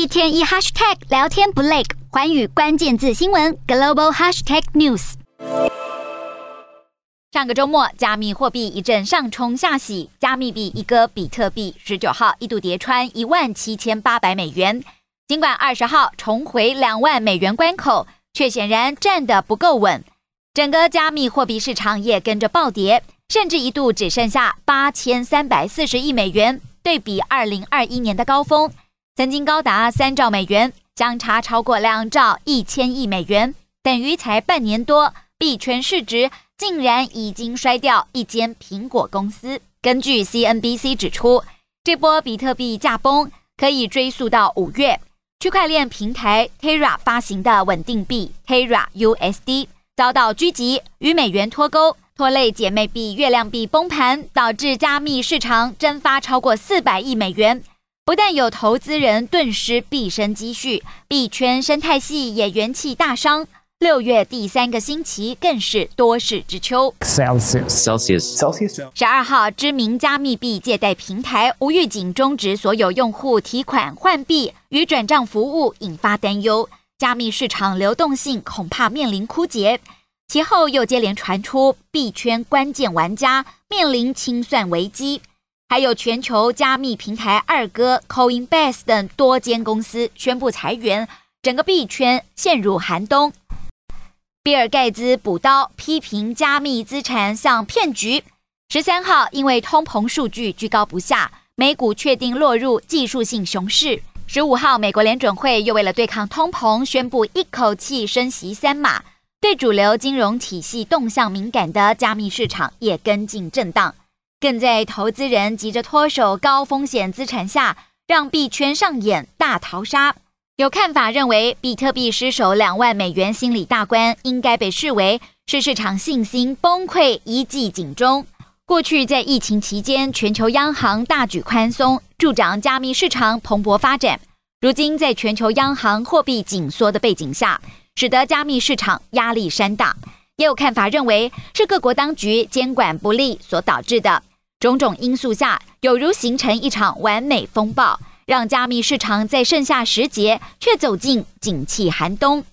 一天一 hashtag 聊天不累，寰宇关键字新闻 global hashtag news。上个周末，加密货币一阵上冲下洗，加密币一哥比特币十九号一度跌穿一万七千八百美元，尽管二十号重回两万美元关口，却显然站得不够稳，整个加密货币市场也跟着暴跌，甚至一度只剩下八千三百四十亿美元，对比二零二一年的高峰。曾经高达三兆美元，相差超过两兆一千亿美元，等于才半年多，币圈市值竟然已经摔掉一间苹果公司。根据 CNBC 指出，这波比特币驾崩可以追溯到五月，区块链平台 Terra 发行的稳定币 Terra USD 遭到狙击，与美元脱钩，拖累姐妹币月亮币崩盘，导致加密市场蒸发超过四百亿美元。不但有投资人顿失毕生积蓄，币圈生态系也元气大伤。六月第三个星期更是多事之秋。Celsius Celsius Celsius。十二号，知名加密币借贷平台无预警终止所有用户提款换币与转账服务，引发担忧，加密市场流动性恐怕面临枯竭。其后又接连传出币圈关键玩家面临清算危机。还有全球加密平台二哥 Coinbase 等多间公司宣布裁员，整个币圈陷入寒冬。比尔盖茨补刀批评加密资产像骗局。十三号因为通膨数据居高不下，美股确定落入技术性熊市。十五号，美国联准会又为了对抗通膨，宣布一口气升息三码，对主流金融体系动向敏感的加密市场也跟进震荡。更在投资人急着脱手高风险资产下，让币圈上演大逃杀。有看法认为，比特币失守两万美元心理大关，应该被视为是市场信心崩溃一记警钟。过去在疫情期间，全球央行大举宽松，助长加密市场蓬勃发展。如今，在全球央行货币紧缩的背景下，使得加密市场压力山大。也有看法认为，是各国当局监管不力所导致的。种种因素下，有如形成一场完美风暴，让加密市场在盛夏时节却走进景气寒冬。